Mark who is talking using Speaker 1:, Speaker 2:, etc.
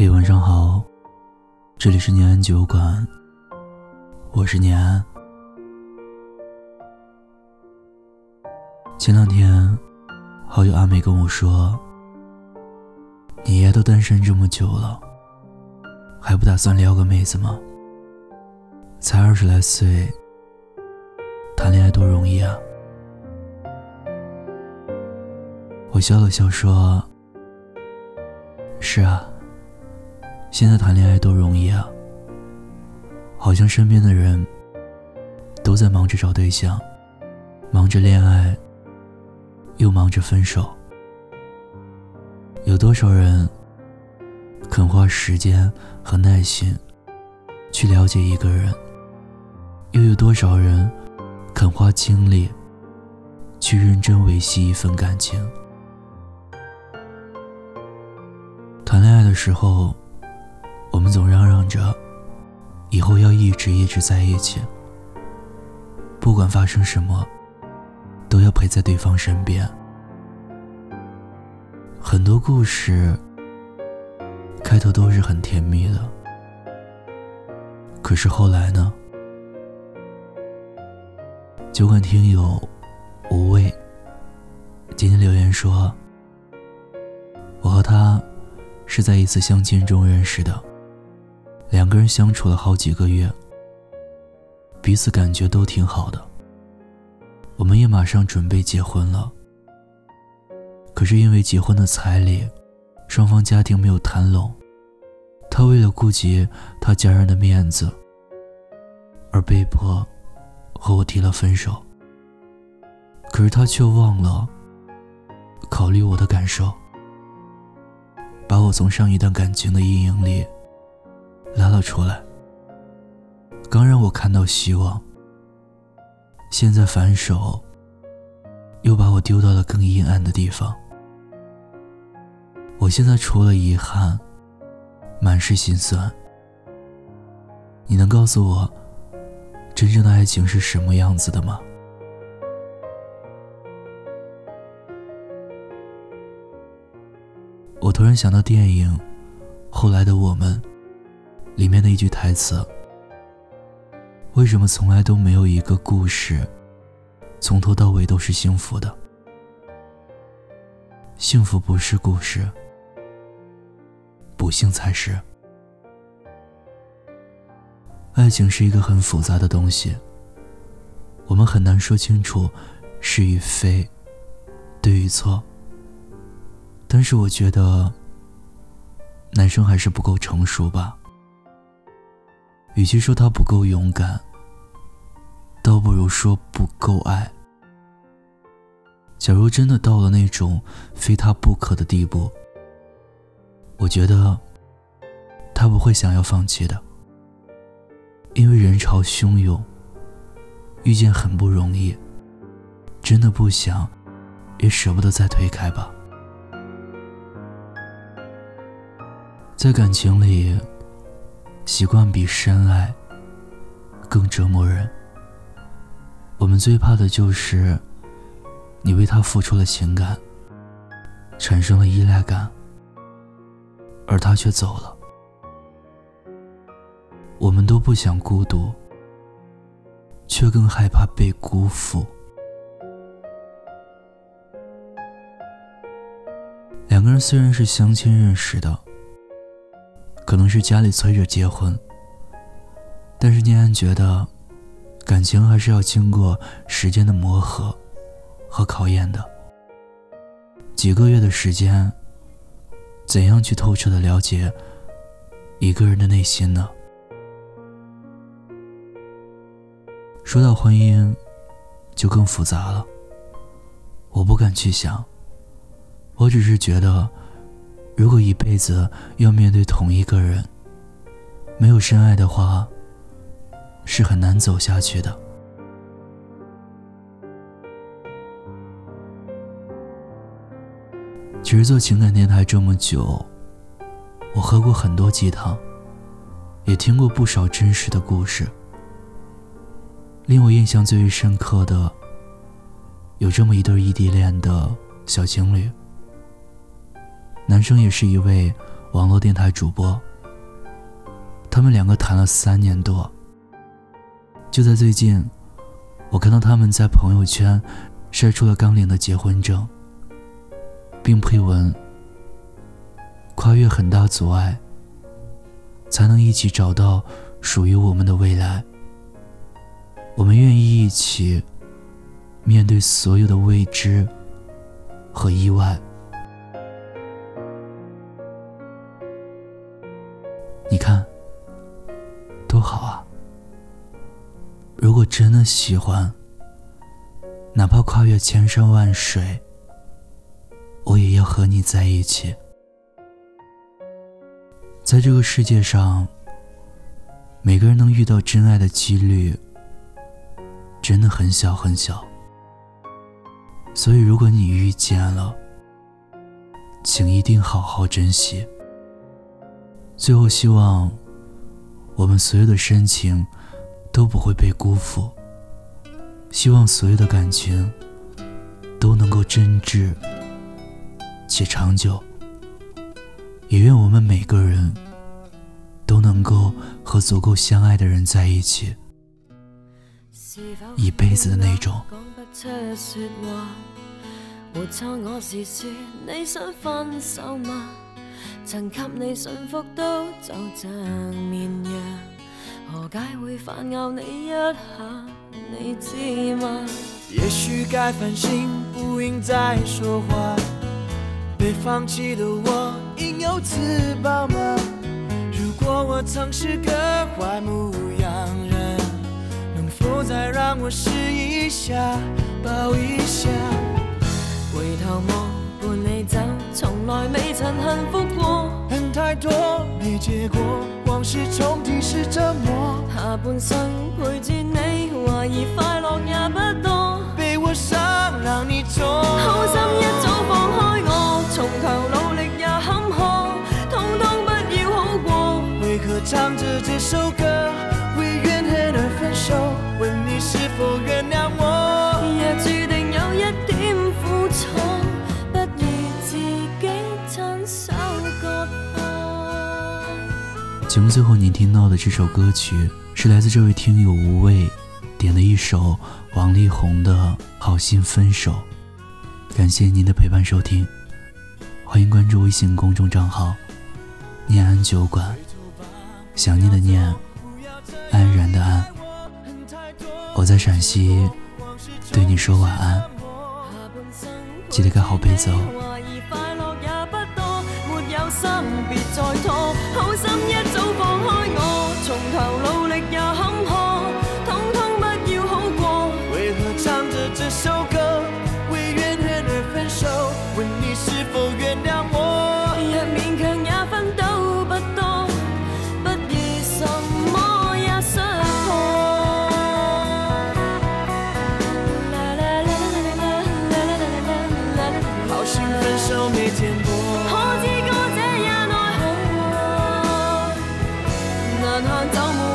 Speaker 1: 嘿，晚上好，这里是念安酒馆，我是念安。前两天，好友阿美跟我说：“你爷都单身这么久了，还不打算撩个妹子吗？才二十来岁，谈恋爱多容易啊！”我笑了笑说：“是啊。”现在谈恋爱多容易啊！好像身边的人都在忙着找对象，忙着恋爱，又忙着分手。有多少人肯花时间和耐心去了解一个人？又有多少人肯花精力去认真维系一份感情？谈恋爱的时候。我们总嚷嚷着，以后要一直一直在一起，不管发生什么，都要陪在对方身边。很多故事开头都是很甜蜜的，可是后来呢？酒馆听友无畏今天留言说：“我和他是在一次相亲中认识的。”两个人相处了好几个月，彼此感觉都挺好的。我们也马上准备结婚了。可是因为结婚的彩礼，双方家庭没有谈拢，他为了顾及他家人的面子，而被迫和我提了分手。可是他却忘了考虑我的感受，把我从上一段感情的阴影里。拉了出来，刚让我看到希望，现在反手，又把我丢到了更阴暗的地方。我现在除了遗憾，满是心酸。你能告诉我，真正的爱情是什么样子的吗？我突然想到电影《后来的我们》。里面的一句台词：“为什么从来都没有一个故事，从头到尾都是幸福的？幸福不是故事，不幸才是。爱情是一个很复杂的东西，我们很难说清楚是与非，对与错。但是我觉得，男生还是不够成熟吧。”与其说他不够勇敢，倒不如说不够爱。假如真的到了那种非他不可的地步，我觉得他不会想要放弃的，因为人潮汹涌，遇见很不容易，真的不想，也舍不得再推开吧。在感情里。习惯比深爱更折磨人。我们最怕的就是，你为他付出了情感，产生了依赖感，而他却走了。我们都不想孤独，却更害怕被辜负。两个人虽然是相亲认识的。可能是家里催着结婚，但是念安觉得，感情还是要经过时间的磨合和考验的。几个月的时间，怎样去透彻的了解一个人的内心呢？说到婚姻，就更复杂了。我不敢去想，我只是觉得。如果一辈子要面对同一个人，没有深爱的话，是很难走下去的。其实做情感电台这么久，我喝过很多鸡汤，也听过不少真实的故事。令我印象最为深刻的，有这么一对异地恋的小情侣。男生也是一位网络电台主播。他们两个谈了三年多。就在最近，我看到他们在朋友圈晒出了刚领的结婚证，并配文：“跨越很大阻碍，才能一起找到属于我们的未来。我们愿意一起面对所有的未知和意外。”真的喜欢，哪怕跨越千山万水，我也要和你在一起。在这个世界上，每个人能遇到真爱的几率真的很小很小。所以，如果你遇见了，请一定好好珍惜。最后，希望。我们所有的深情都不会被辜负，希望所有的感情都能够真挚且长久，也愿我们每个人都能够和足够相爱的人在一起，一辈子的那种。曾给你信福都就像绵羊，何解会反咬你一下？你知吗？
Speaker 2: 也许该反省，不应再说话。被放弃的我，应有自保吗？如果我曾是个坏牧羊人，能否再让我试一下，抱一下？回头望。伴你走，从来未曾幸福过。恨太多没结果，往事重提是折磨。下半生陪住你，怀疑
Speaker 1: 节目最后您听到的这首歌曲是来自这位听友无畏点的一首王力宏的《好心分手》，感谢您的陪伴收听，欢迎关注微信公众账号“念安酒馆”，想念的念，安然的安，我在陕西，对你说晚安，记得盖好被子哦。
Speaker 2: 看走目